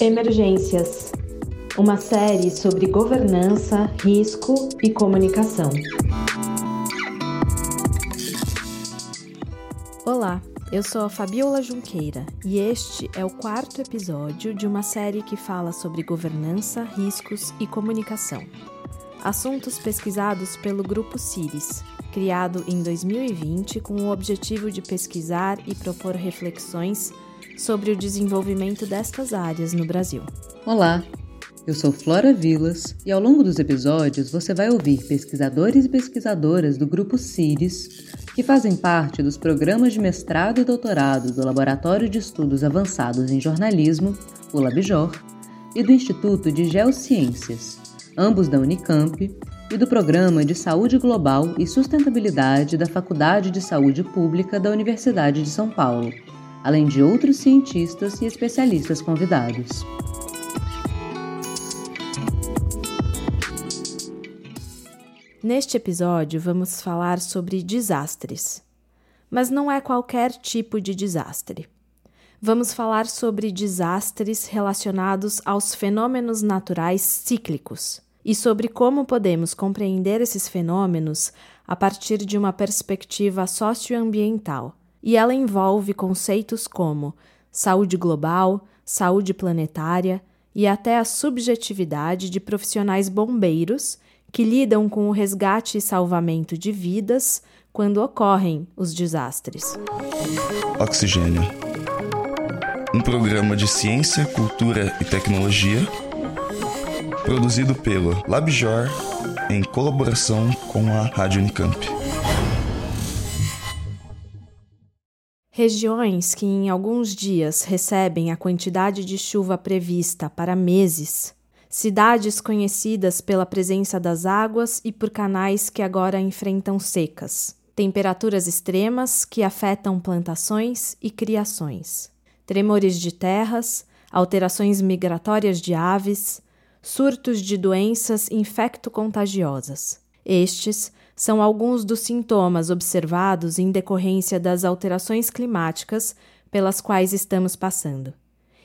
Emergências uma série sobre governança, risco e comunicação. Olá, eu sou a Fabiola Junqueira e este é o quarto episódio de uma série que fala sobre governança, riscos e comunicação. Assuntos pesquisados pelo Grupo CIRIS, criado em 2020 com o objetivo de pesquisar e propor reflexões sobre o desenvolvimento destas áreas no Brasil. Olá, eu sou Flora Vilas e ao longo dos episódios você vai ouvir pesquisadores e pesquisadoras do grupo CIRIS, que fazem parte dos programas de mestrado e doutorado do Laboratório de Estudos Avançados em Jornalismo, o LabJOR, e do Instituto de Geociências, ambos da Unicamp, e do Programa de Saúde Global e Sustentabilidade da Faculdade de Saúde Pública da Universidade de São Paulo, além de outros cientistas e especialistas convidados. Neste episódio, vamos falar sobre desastres. Mas não é qualquer tipo de desastre. Vamos falar sobre desastres relacionados aos fenômenos naturais cíclicos e sobre como podemos compreender esses fenômenos a partir de uma perspectiva socioambiental. E ela envolve conceitos como saúde global, saúde planetária e até a subjetividade de profissionais bombeiros que lidam com o resgate e salvamento de vidas quando ocorrem os desastres. Oxigênio. Um programa de ciência, cultura e tecnologia produzido pelo LabJOR em colaboração com a Rádio Unicamp. Regiões que em alguns dias recebem a quantidade de chuva prevista para meses cidades conhecidas pela presença das águas e por canais que agora enfrentam secas, temperaturas extremas que afetam plantações e criações, tremores de terras, alterações migratórias de aves, surtos de doenças infecto-contagiosas. Estes são alguns dos sintomas observados em decorrência das alterações climáticas pelas quais estamos passando,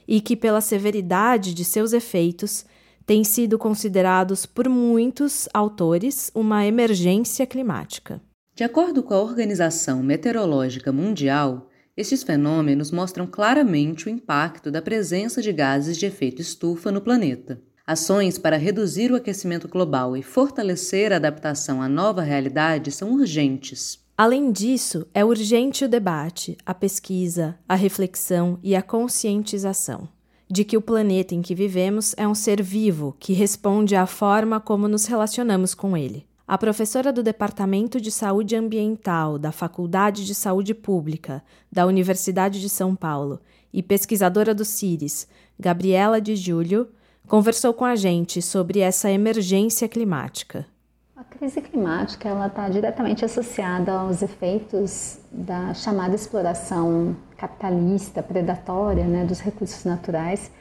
e que, pela severidade de seus efeitos, têm sido considerados por muitos autores uma emergência climática. De acordo com a Organização Meteorológica Mundial, estes fenômenos mostram claramente o impacto da presença de gases de efeito estufa no planeta. Ações para reduzir o aquecimento global e fortalecer a adaptação à nova realidade são urgentes. Além disso, é urgente o debate, a pesquisa, a reflexão e a conscientização de que o planeta em que vivemos é um ser vivo que responde à forma como nos relacionamos com ele. A professora do Departamento de Saúde Ambiental da Faculdade de Saúde Pública da Universidade de São Paulo e pesquisadora do CIRIS, Gabriela de Júlio, conversou com a gente sobre essa emergência climática. A crise climática ela está diretamente associada aos efeitos da chamada exploração capitalista, predatória né, dos recursos naturais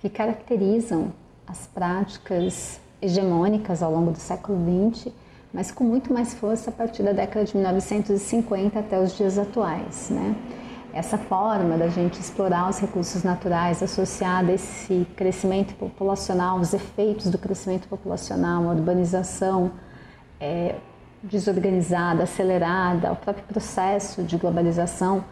que caracterizam as práticas hegemônicas ao longo do século XX, mas com muito mais força a partir da década de 1950 até os dias atuais. Né? Essa forma da gente explorar os recursos naturais associada a esse crescimento populacional, os efeitos do crescimento populacional, a urbanização é, desorganizada, acelerada, o próprio processo de globalização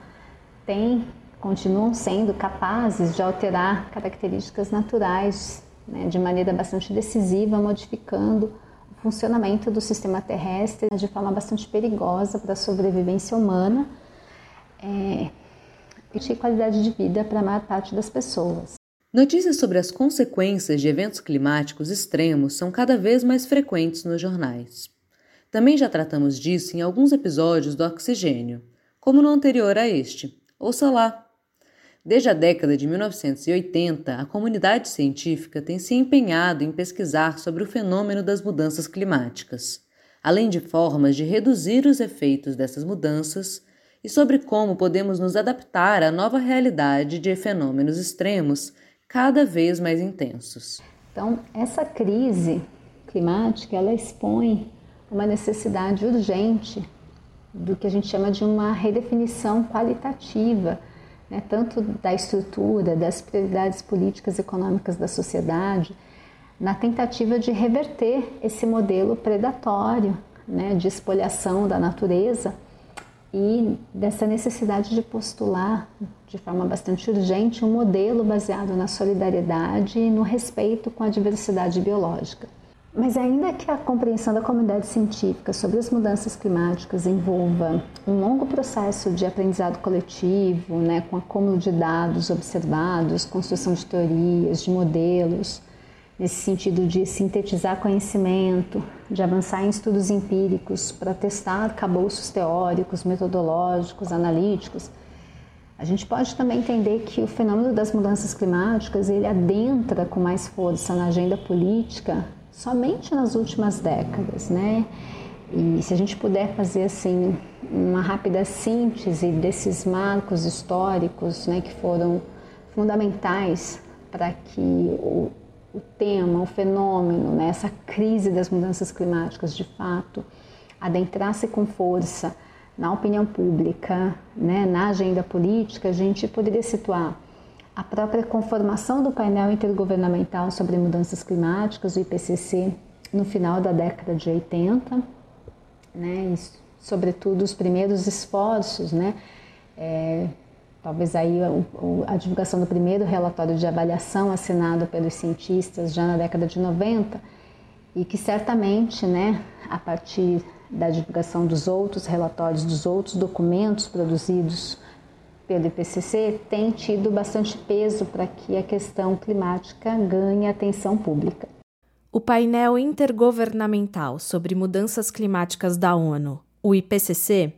têm, continuam sendo capazes de alterar características naturais né, de maneira bastante decisiva, modificando o funcionamento do sistema terrestre de forma bastante perigosa para a sobrevivência humana. É, e qualidade de vida para a maior parte das pessoas. Notícias sobre as consequências de eventos climáticos extremos são cada vez mais frequentes nos jornais. Também já tratamos disso em alguns episódios do Oxigênio, como no anterior a este. Ouça lá! Desde a década de 1980, a comunidade científica tem se empenhado em pesquisar sobre o fenômeno das mudanças climáticas, além de formas de reduzir os efeitos dessas mudanças e sobre como podemos nos adaptar à nova realidade de fenômenos extremos cada vez mais intensos. Então, essa crise climática, ela expõe uma necessidade urgente do que a gente chama de uma redefinição qualitativa né, tanto da estrutura, das prioridades políticas e econômicas da sociedade, na tentativa de reverter esse modelo predatório né, de espoliação da natureza e dessa necessidade de postular de forma bastante urgente um modelo baseado na solidariedade e no respeito com a diversidade biológica. Mas ainda que a compreensão da comunidade científica sobre as mudanças climáticas envolva um longo processo de aprendizado coletivo, né, com acúmulo de dados observados, construção de teorias, de modelos, nesse sentido de sintetizar conhecimento, de avançar em estudos empíricos para testar cabouços teóricos, metodológicos, analíticos, a gente pode também entender que o fenômeno das mudanças climáticas ele adentra com mais força na agenda política somente nas últimas décadas, né? E se a gente puder fazer assim uma rápida síntese desses marcos históricos, né, que foram fundamentais para que o, o tema, o fenômeno, né, essa crise das mudanças climáticas, de fato, adentrasse com força na opinião pública, né, na agenda política, a gente poderia situar a própria conformação do painel intergovernamental sobre mudanças climáticas, o IPCC, no final da década de 80, né, e, sobretudo os primeiros esforços, né, é, talvez aí a, a, divulgação do primeiro relatório de avaliação assinado pelos cientistas já na década de 90 e que certamente, né, a partir da divulgação dos outros relatórios, dos outros documentos produzidos pelo IPCC tem tido bastante peso para que a questão climática ganhe atenção pública. O painel intergovernamental sobre mudanças climáticas da ONU, o IPCC,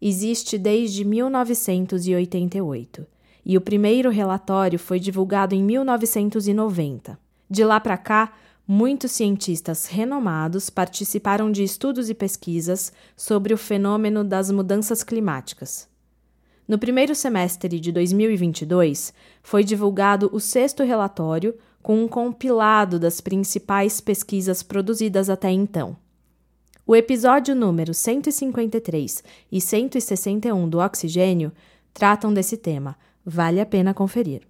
existe desde 1988 e o primeiro relatório foi divulgado em 1990. De lá para cá, muitos cientistas renomados participaram de estudos e pesquisas sobre o fenômeno das mudanças climáticas. No primeiro semestre de 2022, foi divulgado o sexto relatório com um compilado das principais pesquisas produzidas até então. O episódio número 153 e 161 do Oxigênio tratam desse tema. Vale a pena conferir.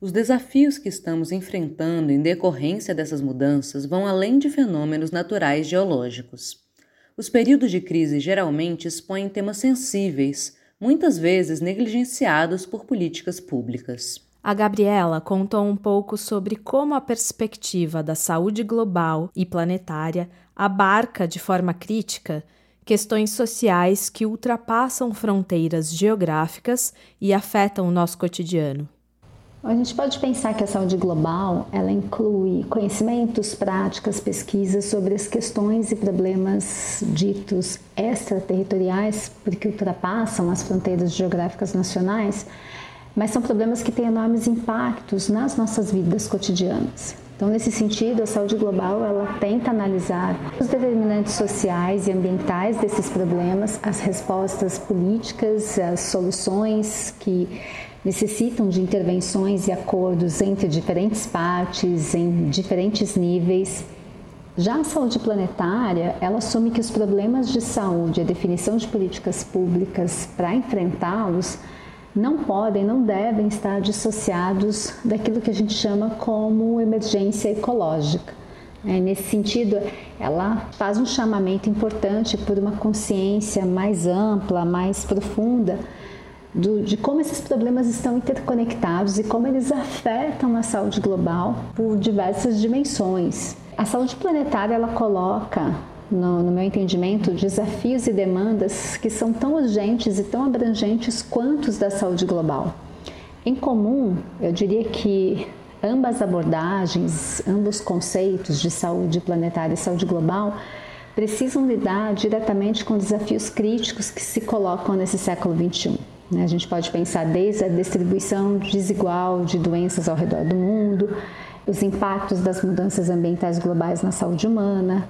Os desafios que estamos enfrentando em decorrência dessas mudanças vão além de fenômenos naturais geológicos. Os períodos de crise geralmente expõem temas sensíveis, muitas vezes negligenciados por políticas públicas. A Gabriela contou um pouco sobre como a perspectiva da saúde global e planetária abarca de forma crítica questões sociais que ultrapassam fronteiras geográficas e afetam o nosso cotidiano. A gente pode pensar que a saúde global ela inclui conhecimentos, práticas, pesquisas sobre as questões e problemas ditos extraterritoriais, porque ultrapassam as fronteiras geográficas nacionais, mas são problemas que têm enormes impactos nas nossas vidas cotidianas. Então, nesse sentido, a saúde global ela tenta analisar os determinantes sociais e ambientais desses problemas, as respostas políticas, as soluções que necessitam de intervenções e acordos entre diferentes partes, em diferentes níveis. Já a saúde planetária, ela assume que os problemas de saúde, a definição de políticas públicas para enfrentá-los, não podem, não devem estar dissociados daquilo que a gente chama como emergência ecológica. É, nesse sentido, ela faz um chamamento importante por uma consciência mais ampla, mais profunda do, de como esses problemas estão interconectados e como eles afetam a saúde global por diversas dimensões. A saúde planetária ela coloca no, no, meu entendimento, desafios e demandas que são tão urgentes e tão abrangentes quanto os da saúde global. Em comum, eu diria que ambas abordagens, ambos conceitos de saúde planetária e saúde global precisam lidar diretamente com desafios críticos que se colocam nesse século XXI. Né? A gente pode pensar desde a distribuição desigual de doenças ao redor do mundo, os impactos das mudanças ambientais globais na saúde humana,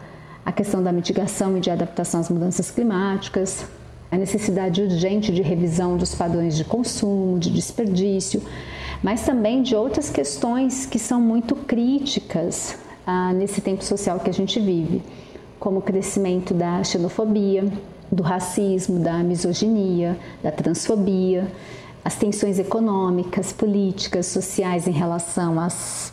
a questão da mitigação e de adaptação às mudanças climáticas, a necessidade urgente de revisão dos padrões de consumo, de desperdício, mas também de outras questões que são muito críticas ah, nesse tempo social que a gente vive, como o crescimento da xenofobia, do racismo, da misoginia, da transfobia, as tensões econômicas, políticas, sociais em relação às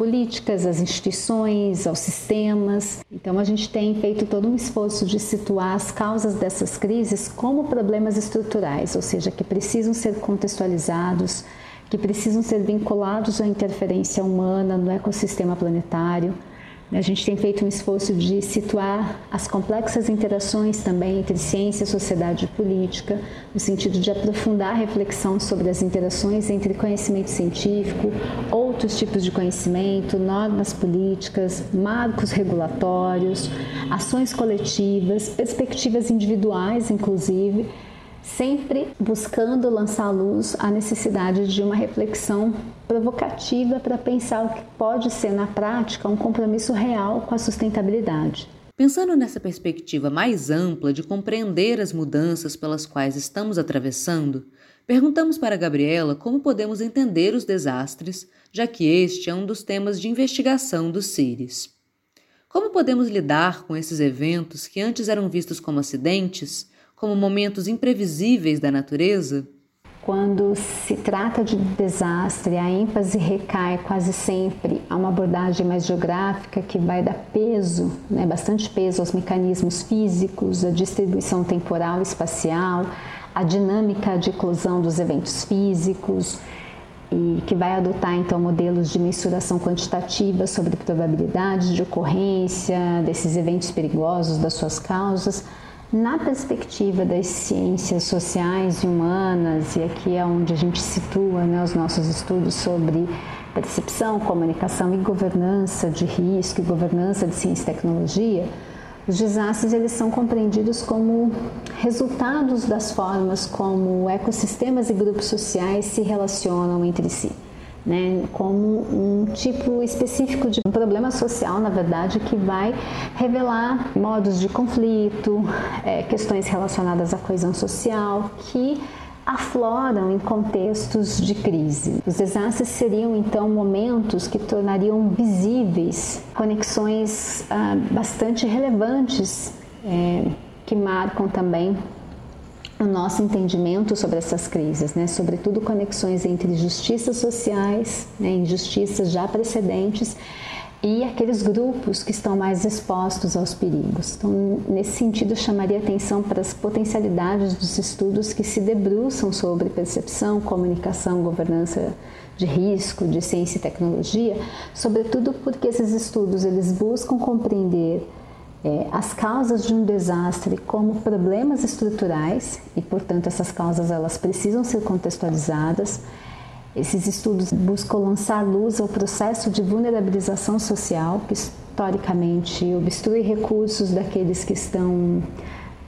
políticas, às instituições, aos sistemas. Então, a gente tem feito todo um esforço de situar as causas dessas crises como problemas estruturais, ou seja, que precisam ser contextualizados, que precisam ser vinculados à interferência humana no ecossistema planetário a gente tem feito um esforço de situar as complexas interações também entre ciência, sociedade e política, no sentido de aprofundar a reflexão sobre as interações entre conhecimento científico, outros tipos de conhecimento, normas políticas, marcos regulatórios, ações coletivas, perspectivas individuais, inclusive sempre buscando lançar à luz a necessidade de uma reflexão provocativa para pensar o que pode ser na prática um compromisso real com a sustentabilidade. Pensando nessa perspectiva mais ampla de compreender as mudanças pelas quais estamos atravessando, perguntamos para Gabriela como podemos entender os desastres, já que este é um dos temas de investigação dos CIRES. Como podemos lidar com esses eventos que antes eram vistos como acidentes como momentos imprevisíveis da natureza? Quando se trata de desastre, a ênfase recai quase sempre a uma abordagem mais geográfica que vai dar peso, né, bastante peso aos mecanismos físicos, a distribuição temporal e espacial, a dinâmica de eclosão dos eventos físicos e que vai adotar então modelos de mensuração quantitativa sobre probabilidades de ocorrência desses eventos perigosos, das suas causas, na perspectiva das ciências sociais e humanas, e aqui é onde a gente situa né, os nossos estudos sobre percepção, comunicação e governança de risco e governança de ciência e tecnologia, os desastres eles são compreendidos como resultados das formas como ecossistemas e grupos sociais se relacionam entre si né, como um tipo específico de um problema social, na verdade, que vai revelar modos de conflito, é, questões relacionadas à coesão social, que afloram em contextos de crise. Os desastres seriam então momentos que tornariam visíveis conexões ah, bastante relevantes é, que marcam também o nosso entendimento sobre essas crises, né? sobretudo conexões entre justiças sociais, né? injustiças já precedentes e aqueles grupos que estão mais expostos aos perigos. Então, nesse sentido, chamaria atenção para as potencialidades dos estudos que se debruçam sobre percepção, comunicação, governança de risco, de ciência e tecnologia, sobretudo porque esses estudos eles buscam compreender é, as causas de um desastre como problemas estruturais e, portanto, essas causas elas precisam ser contextualizadas. Esses estudos buscam lançar luz ao processo de vulnerabilização social que historicamente obstrui recursos daqueles que estão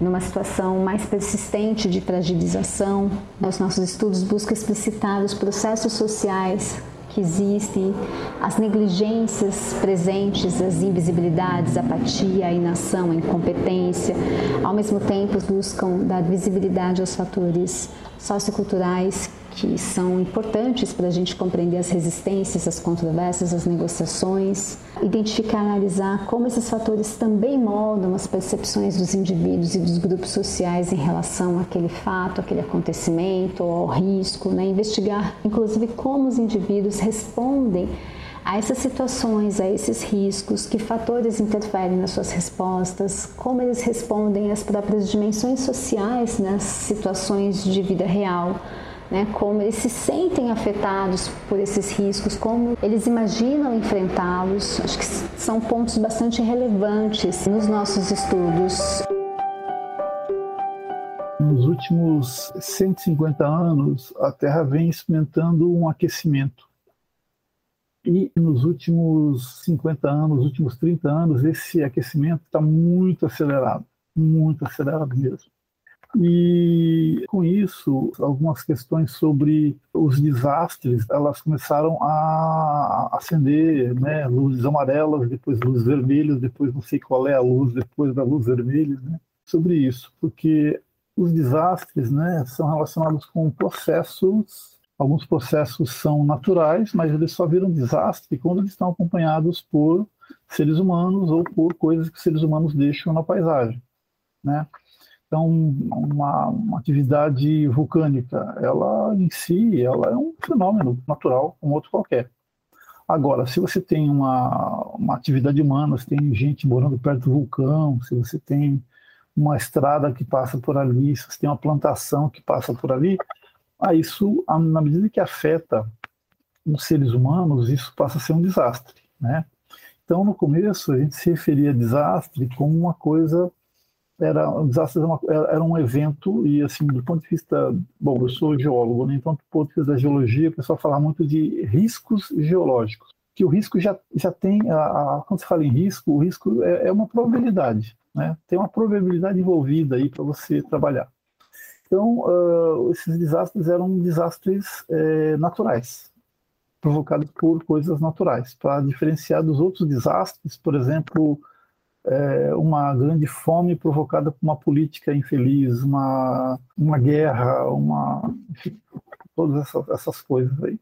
numa situação mais persistente de fragilização. Os nossos estudos buscam explicitar os processos sociais que existem, as negligências presentes, as invisibilidades, apatia, inação, incompetência, ao mesmo tempo buscam dar visibilidade aos fatores socioculturais que são importantes para a gente compreender as resistências, as controvérsias, as negociações, identificar, analisar como esses fatores também moldam as percepções dos indivíduos e dos grupos sociais em relação àquele fato, àquele acontecimento ao risco, né? investigar, inclusive, como os indivíduos respondem a essas situações, a esses riscos, que fatores interferem nas suas respostas, como eles respondem às próprias dimensões sociais nas situações de vida real né, como eles se sentem afetados por esses riscos, como eles imaginam enfrentá-los. Acho que são pontos bastante relevantes nos nossos estudos. Nos últimos 150 anos, a Terra vem experimentando um aquecimento. E nos últimos 50 anos, nos últimos 30 anos, esse aquecimento está muito acelerado, muito acelerado mesmo. E com isso, algumas questões sobre os desastres, elas começaram a acender, né, luzes amarelas, depois luzes vermelhas, depois não sei qual é a luz depois da luz vermelha, né, sobre isso, porque os desastres, né, são relacionados com processos, alguns processos são naturais, mas eles só viram desastre quando eles estão acompanhados por seres humanos ou por coisas que seres humanos deixam na paisagem, né? Então, uma, uma, atividade vulcânica, ela em si, ela é um fenômeno natural, como outro qualquer. Agora, se você tem uma, uma atividade humana, se tem gente morando perto do vulcão, se você tem uma estrada que passa por ali, se você tem uma plantação que passa por ali, a isso, na medida que afeta os seres humanos, isso passa a ser um desastre, né? Então, no começo, a gente se referia a desastre como uma coisa era um desastre era, um evento e assim do ponto de vista bom eu sou geólogo né? então do ponto de vista da geologia o pessoal fala muito de riscos geológicos que o risco já já tem a, a, quando se fala em risco o risco é, é uma probabilidade né tem uma probabilidade envolvida aí para você trabalhar então uh, esses desastres eram desastres naturais provocados por coisas naturais para diferenciar dos outros desastres por exemplo é, uma grande fome provocada por uma política infeliz, uma, uma guerra, uma, enfim, todas essas, essas coisas aí.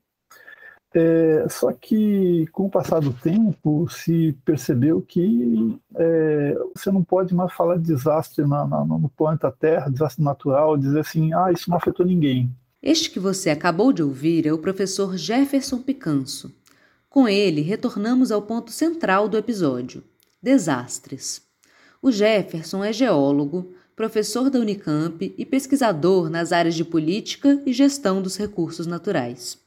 É, só que, com o passar do tempo, se percebeu que é, você não pode mais falar de desastre na, na, no planeta Terra, desastre natural, dizer assim, ah, isso não afetou ninguém. Este que você acabou de ouvir é o professor Jefferson Picanso. Com ele, retornamos ao ponto central do episódio Desastres. O Jefferson é geólogo, professor da Unicamp e pesquisador nas áreas de política e gestão dos recursos naturais.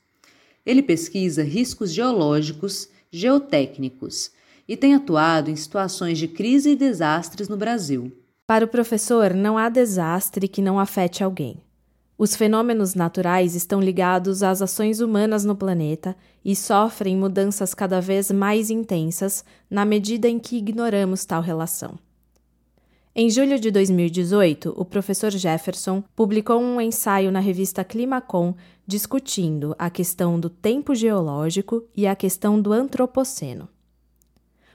Ele pesquisa riscos geológicos, geotécnicos e tem atuado em situações de crise e desastres no Brasil. Para o professor, não há desastre que não afete alguém. Os fenômenos naturais estão ligados às ações humanas no planeta e sofrem mudanças cada vez mais intensas na medida em que ignoramos tal relação. Em julho de 2018, o professor Jefferson publicou um ensaio na revista Climacom discutindo a questão do tempo geológico e a questão do antropoceno.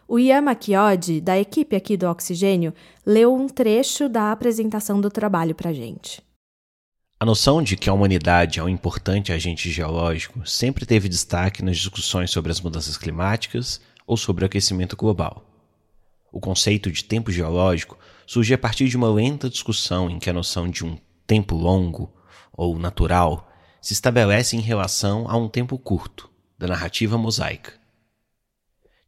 O Machiodi, da equipe aqui do Oxigênio, leu um trecho da apresentação do trabalho para gente. A noção de que a humanidade é um importante agente geológico sempre teve destaque nas discussões sobre as mudanças climáticas ou sobre o aquecimento global. O conceito de tempo geológico surge a partir de uma lenta discussão em que a noção de um tempo longo ou natural se estabelece em relação a um tempo curto, da narrativa mosaica.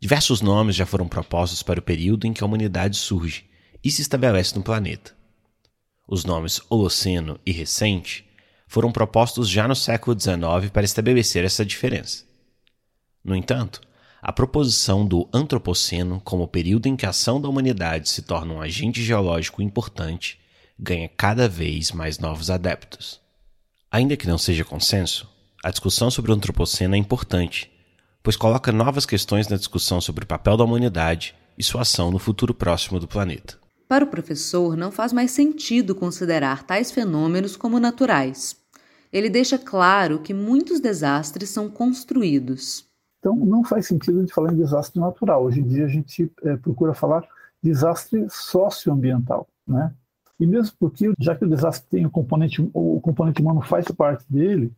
Diversos nomes já foram propostos para o período em que a humanidade surge e se estabelece no planeta. Os nomes Holoceno e Recente foram propostos já no século XIX para estabelecer essa diferença. No entanto, a proposição do Antropoceno como período em que a ação da humanidade se torna um agente geológico importante ganha cada vez mais novos adeptos. Ainda que não seja consenso, a discussão sobre o Antropoceno é importante, pois coloca novas questões na discussão sobre o papel da humanidade e sua ação no futuro próximo do planeta. Para o professor, não faz mais sentido considerar tais fenômenos como naturais. Ele deixa claro que muitos desastres são construídos. Então, não faz sentido gente falar em desastre natural. Hoje em dia, a gente é, procura falar desastre socioambiental, né? E mesmo porque, já que o desastre tem o componente, o componente humano faz parte dele,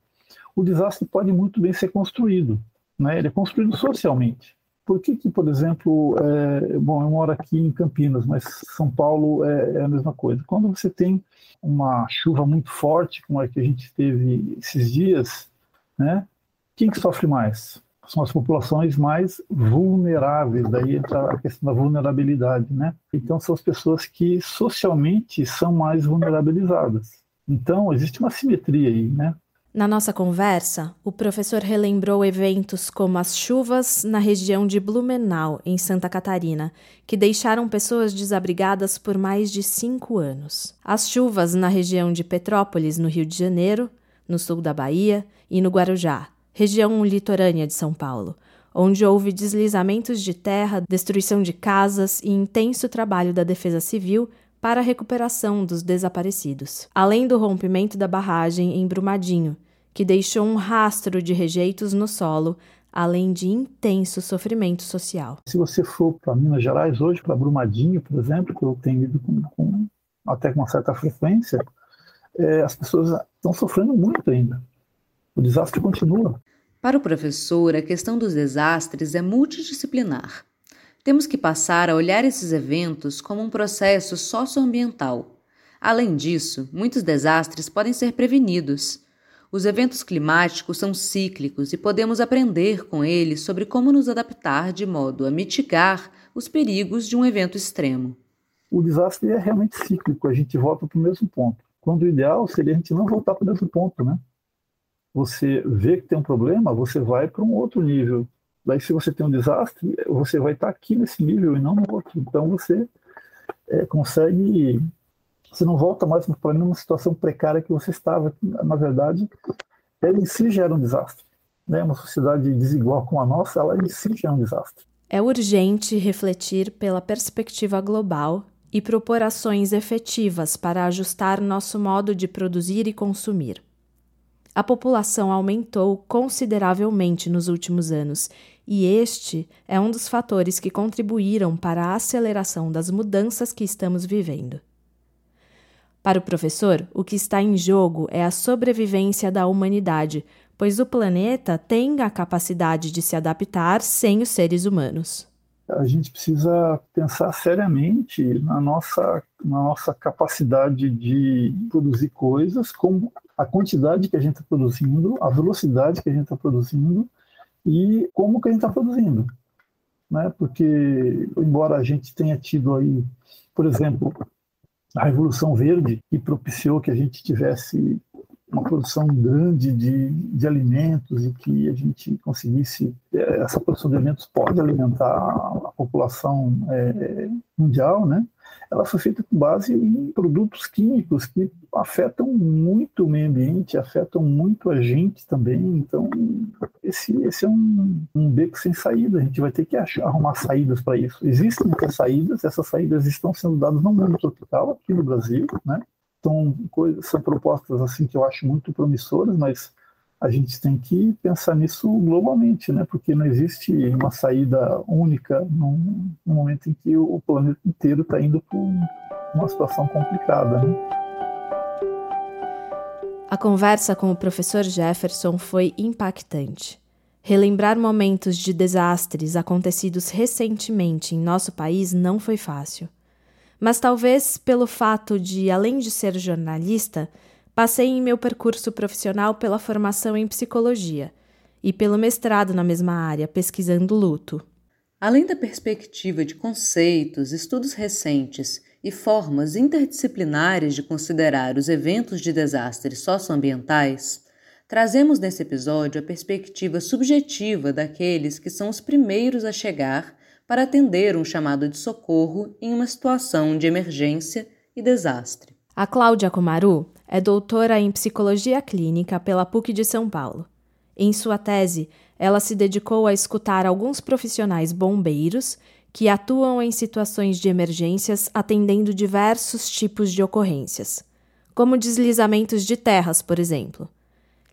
o desastre pode muito bem ser construído, né? Ele é construído socialmente. Por que, que por exemplo, é, bom, eu moro aqui em Campinas, mas São Paulo é, é, a mesma coisa. Quando você tem uma chuva muito forte, como a que a gente teve esses dias, né? Quem que sofre mais? São as populações mais vulneráveis, daí entra a questão da vulnerabilidade, né? Então são as pessoas que socialmente são mais vulnerabilizadas. Então existe uma simetria aí, né? Na nossa conversa, o professor relembrou eventos como as chuvas na região de Blumenau, em Santa Catarina, que deixaram pessoas desabrigadas por mais de cinco anos. As chuvas na região de Petrópolis, no Rio de Janeiro, no sul da Bahia e no Guarujá, região litorânea de São Paulo, onde houve deslizamentos de terra, destruição de casas e intenso trabalho da Defesa Civil para a recuperação dos desaparecidos, além do rompimento da barragem em Brumadinho, que deixou um rastro de rejeitos no solo, além de intenso sofrimento social. Se você for para Minas Gerais hoje, para Brumadinho, por exemplo, que eu tenho ido com, com, até com uma certa frequência, é, as pessoas estão sofrendo muito ainda. O desastre continua. Para o professor, a questão dos desastres é multidisciplinar. Temos que passar a olhar esses eventos como um processo socioambiental, Além disso, muitos desastres podem ser prevenidos. Os eventos climáticos são cíclicos e podemos aprender com eles sobre como nos adaptar de modo a mitigar os perigos de um evento extremo. O desastre é realmente cíclico, a gente volta para o mesmo ponto. Quando o ideal seria a gente não voltar para o mesmo ponto, né? Você vê que tem um problema, você vai para um outro nível. Daí, se você tem um desastre, você vai estar aqui nesse nível e não no outro. Então, você é, consegue você não volta mais para a mesma situação precária que você estava. Na verdade, ela em si já era um desastre. Né? Uma sociedade desigual como a nossa, ela em si é um desastre. É urgente refletir pela perspectiva global e propor ações efetivas para ajustar nosso modo de produzir e consumir. A população aumentou consideravelmente nos últimos anos, e este é um dos fatores que contribuíram para a aceleração das mudanças que estamos vivendo. Para o professor, o que está em jogo é a sobrevivência da humanidade, pois o planeta tem a capacidade de se adaptar sem os seres humanos. A gente precisa pensar seriamente na nossa, na nossa capacidade de produzir coisas, como a quantidade que a gente está produzindo, a velocidade que a gente está produzindo e como que a gente está produzindo. Né? Porque, embora a gente tenha tido aí, por exemplo, a Revolução Verde, que propiciou que a gente tivesse uma produção grande de, de alimentos e que a gente conseguisse, eh, essa produção de alimentos pode alimentar a população é, mundial, né? Ela foi feita com base em produtos químicos que afetam muito o meio ambiente, afetam muito a gente também. Então, esse, esse é um, um beco sem saída. A gente vai ter que achar, arrumar saídas para isso. Existem essas saídas, essas saídas estão sendo dadas no mundo tropical, aqui no Brasil, né? São, coisas, são propostas assim que eu acho muito promissoras, mas a gente tem que pensar nisso globalmente, né? Porque não existe uma saída única num, num momento em que o planeta inteiro está indo por uma situação complicada, né? A conversa com o professor Jefferson foi impactante. Relembrar momentos de desastres acontecidos recentemente em nosso país não foi fácil. Mas talvez pelo fato de, além de ser jornalista, Passei em meu percurso profissional pela formação em psicologia e pelo mestrado na mesma área, pesquisando luto. Além da perspectiva de conceitos, estudos recentes e formas interdisciplinares de considerar os eventos de desastres socioambientais, trazemos nesse episódio a perspectiva subjetiva daqueles que são os primeiros a chegar para atender um chamado de socorro em uma situação de emergência e desastre. A Cláudia Comaru é doutora em psicologia clínica pela PUC de São Paulo. Em sua tese, ela se dedicou a escutar alguns profissionais bombeiros que atuam em situações de emergências atendendo diversos tipos de ocorrências, como deslizamentos de terras, por exemplo,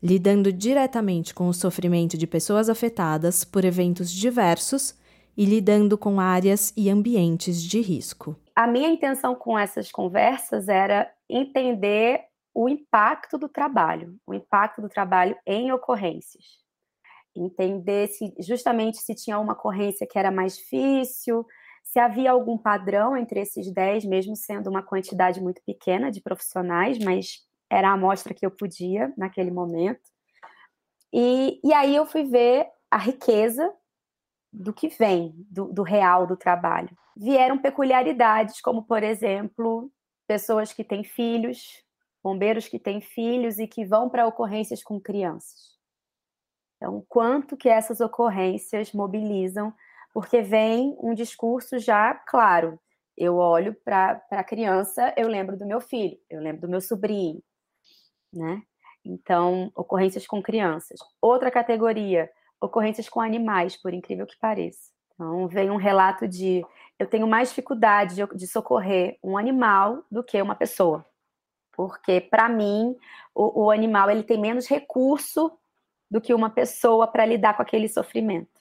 lidando diretamente com o sofrimento de pessoas afetadas por eventos diversos e lidando com áreas e ambientes de risco. A minha intenção com essas conversas era entender o impacto do trabalho, o impacto do trabalho em ocorrências. Entender se justamente se tinha uma ocorrência que era mais difícil, se havia algum padrão entre esses 10, mesmo sendo uma quantidade muito pequena de profissionais, mas era a amostra que eu podia naquele momento. E, e aí eu fui ver a riqueza do que vem, do, do real do trabalho. Vieram peculiaridades, como, por exemplo, pessoas que têm filhos, bombeiros que têm filhos e que vão para ocorrências com crianças. Então, quanto que essas ocorrências mobilizam, porque vem um discurso já claro. Eu olho para a criança, eu lembro do meu filho, eu lembro do meu sobrinho, né? Então, ocorrências com crianças. Outra categoria, ocorrências com animais, por incrível que pareça. Então, vem um relato de eu tenho mais dificuldade de, de socorrer um animal do que uma pessoa porque para mim o, o, animal ele tem menos recurso do que uma pessoa para lidar com aquele sofrimento.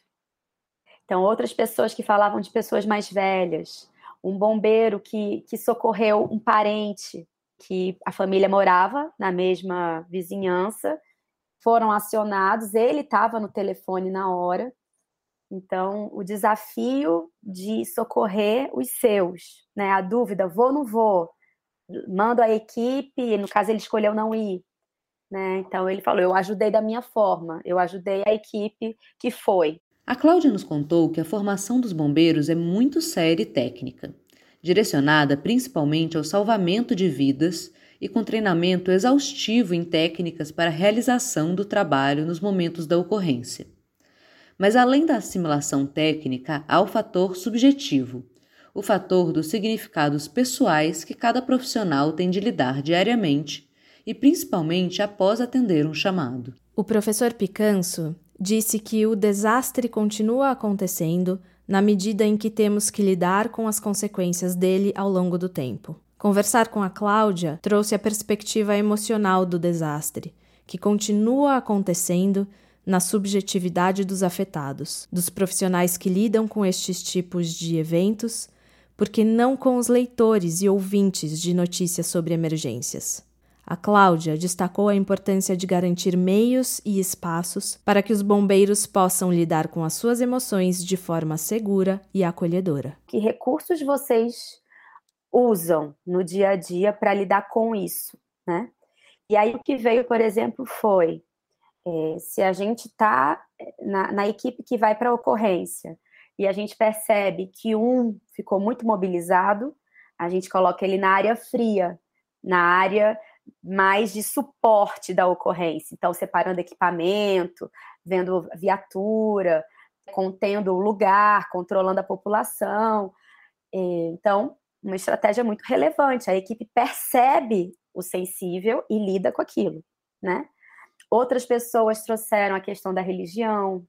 Então, outras pessoas que falavam de pessoas mais velhas, um bombeiro que, que socorreu um parente que a família morava na mesma vizinhança, foram acionados, ele estava no telefone na hora. Então, o desafio de socorrer os seus, né? A dúvida, vou ou não vou? Mando a equipe, no caso ele escolheu não ir, né? Então ele falou, eu ajudei da minha forma, eu ajudei a equipe que foi. A Cláudia nos contou que a formação dos bombeiros é muito séria e técnica, direcionada principalmente ao salvamento de vidas e com treinamento exaustivo em técnicas para a realização do trabalho nos momentos da ocorrência. Mas além da assimilação técnica, há o fator subjetivo, o fator dos significados pessoais que cada profissional tem de lidar diariamente e principalmente após atender um chamado. O professor Picanso disse que o desastre continua acontecendo na medida em que temos que lidar com as consequências dele ao longo do tempo. Conversar com a Cláudia trouxe a perspectiva emocional do desastre, que continua acontecendo na subjetividade dos afetados, dos profissionais que lidam com estes tipos de eventos, porque não com os leitores e ouvintes de notícias sobre emergências. A Cláudia destacou a importância de garantir meios e espaços para que os bombeiros possam lidar com as suas emoções de forma segura e acolhedora. Que recursos vocês usam no dia a dia para lidar com isso, né? E aí o que veio, por exemplo, foi é, se a gente está na, na equipe que vai para a ocorrência e a gente percebe que um ficou muito mobilizado, a gente coloca ele na área fria, na área mais de suporte da ocorrência. Então, separando equipamento, vendo viatura, contendo o lugar, controlando a população. Então, uma estratégia muito relevante. A equipe percebe o sensível e lida com aquilo, né? Outras pessoas trouxeram a questão da religião,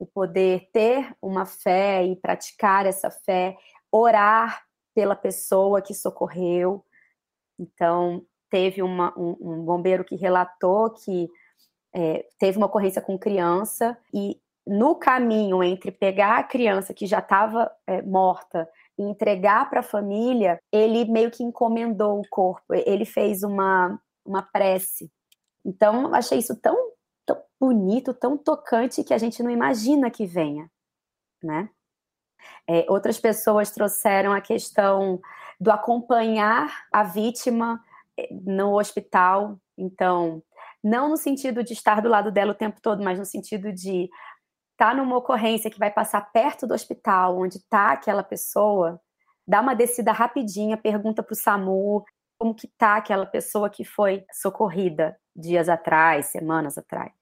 o poder ter uma fé e praticar essa fé, orar pela pessoa que socorreu. Então, teve uma, um, um, bombeiro que relatou que é, teve uma ocorrência com criança e no caminho entre pegar a criança que já estava é, morta e entregar para a família, ele meio que encomendou o corpo, ele fez uma, uma prece. Então, achei isso tão bonito, tão tocante, que a gente não imagina que venha, né? É, outras pessoas trouxeram a questão do acompanhar a vítima é, no hospital. Então, não no sentido de estar do lado dela o tempo todo, mas no sentido de estar numa ocorrência que vai passar perto do hospital, onde está aquela pessoa, dá uma descida rapidinha, pergunta para o SAMU como que está aquela pessoa que foi socorrida dias atrás, semanas atrás.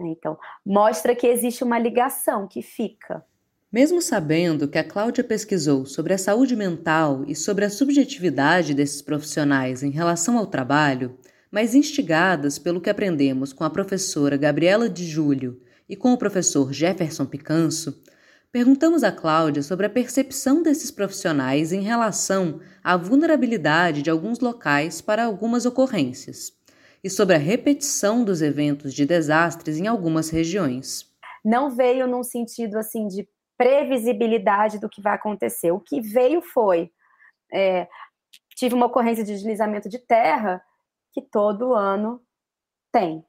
Então, mostra que existe uma ligação que fica. Mesmo sabendo que a Cláudia pesquisou sobre a saúde mental e sobre a subjetividade desses profissionais em relação ao trabalho, mas instigadas pelo que aprendemos com a professora Gabriela de Júlio e com o professor Jefferson Picanso, perguntamos a Cláudia sobre a percepção desses profissionais em relação à vulnerabilidade de alguns locais para algumas ocorrências e sobre a repetição dos eventos de desastres em algumas regiões. Não veio num sentido assim de previsibilidade do que vai acontecer. O que veio foi é, tive uma ocorrência de deslizamento de terra que todo ano tem.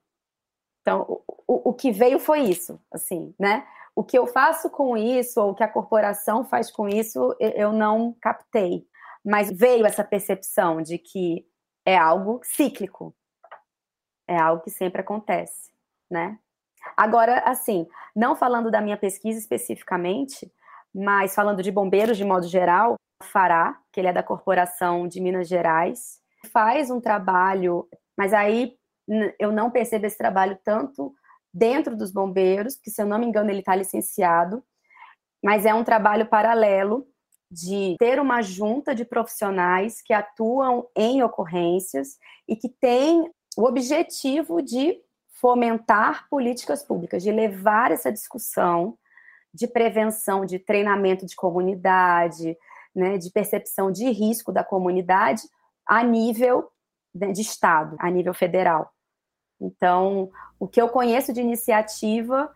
Então, o, o que veio foi isso, assim, né? O que eu faço com isso, ou o que a corporação faz com isso, eu não captei. Mas veio essa percepção de que é algo cíclico, é algo que sempre acontece, né? Agora, assim, não falando da minha pesquisa especificamente, mas falando de bombeiros de modo geral, Fará, que ele é da Corporação de Minas Gerais, faz um trabalho, mas aí eu não percebo esse trabalho tanto dentro dos bombeiros, que se eu não me engano ele está licenciado, mas é um trabalho paralelo de ter uma junta de profissionais que atuam em ocorrências e que tem o objetivo de fomentar políticas públicas, de levar essa discussão de prevenção, de treinamento de comunidade, né, de percepção de risco da comunidade a nível né, de Estado, a nível federal. Então, o que eu conheço de iniciativa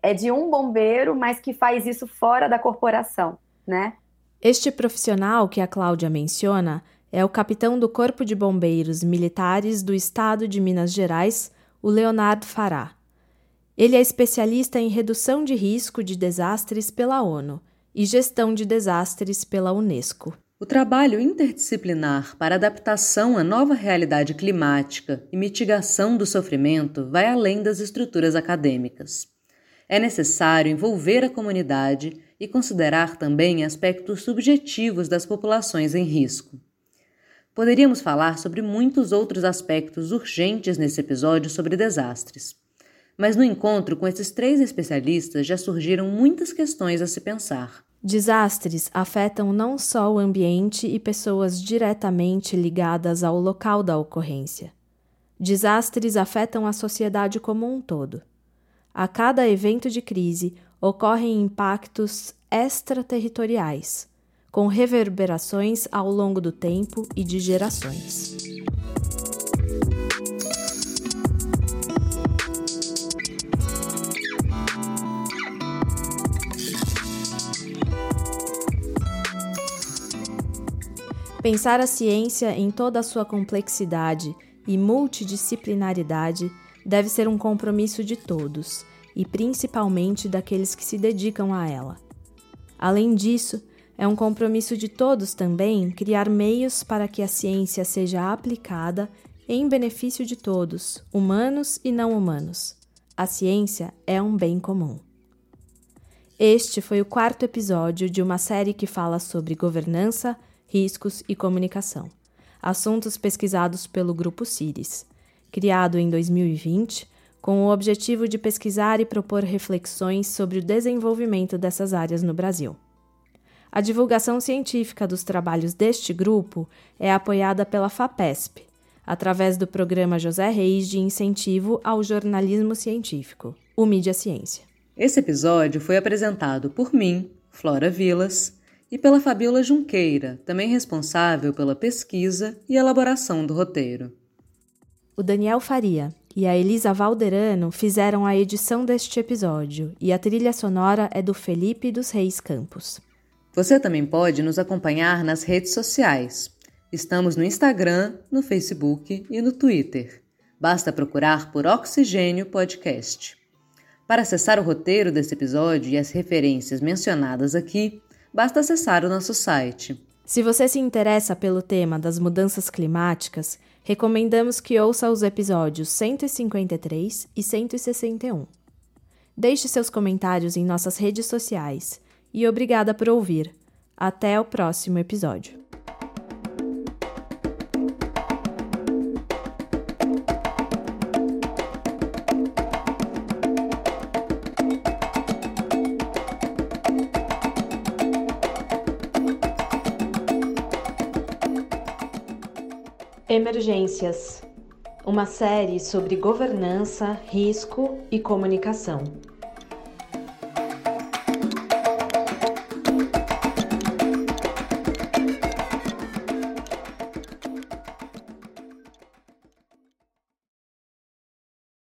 é de um bombeiro, mas que faz isso fora da corporação, né? Este profissional que a Cláudia menciona é o capitão do Corpo de Bombeiros Militares do Estado de Minas Gerais, o Leonardo Fará. Ele é especialista em redução de risco de desastres pela ONU e gestão de desastres pela Unesco. O trabalho interdisciplinar para adaptação à nova realidade climática e mitigação do sofrimento vai além das estruturas acadêmicas. É necessário envolver a comunidade e considerar também aspectos subjetivos das populações em risco. Poderíamos falar sobre muitos outros aspectos urgentes nesse episódio sobre desastres. Mas no encontro com esses três especialistas já surgiram muitas questões a se pensar. Desastres afetam não só o ambiente e pessoas diretamente ligadas ao local da ocorrência. Desastres afetam a sociedade como um todo. A cada evento de crise ocorrem impactos extraterritoriais, com reverberações ao longo do tempo e de gerações. Pensar a ciência em toda a sua complexidade e multidisciplinaridade deve ser um compromisso de todos, e principalmente daqueles que se dedicam a ela. Além disso, é um compromisso de todos também criar meios para que a ciência seja aplicada em benefício de todos, humanos e não humanos. A ciência é um bem comum. Este foi o quarto episódio de uma série que fala sobre governança, riscos e comunicação, assuntos pesquisados pelo Grupo CIRIS, criado em 2020 com o objetivo de pesquisar e propor reflexões sobre o desenvolvimento dessas áreas no Brasil. A divulgação científica dos trabalhos deste grupo é apoiada pela FAPESP, através do programa José Reis de Incentivo ao Jornalismo Científico, o Mídia Ciência. Esse episódio foi apresentado por mim, Flora Vilas, e pela Fabiola Junqueira, também responsável pela pesquisa e elaboração do roteiro. O Daniel Faria e a Elisa Valderano fizeram a edição deste episódio e a trilha sonora é do Felipe dos Reis Campos. Você também pode nos acompanhar nas redes sociais. Estamos no Instagram, no Facebook e no Twitter. Basta procurar por Oxigênio Podcast. Para acessar o roteiro desse episódio e as referências mencionadas aqui, basta acessar o nosso site. Se você se interessa pelo tema das mudanças climáticas, recomendamos que ouça os episódios 153 e 161. Deixe seus comentários em nossas redes sociais e obrigada por ouvir. Até o próximo episódio. Emergências uma série sobre governança, risco e comunicação.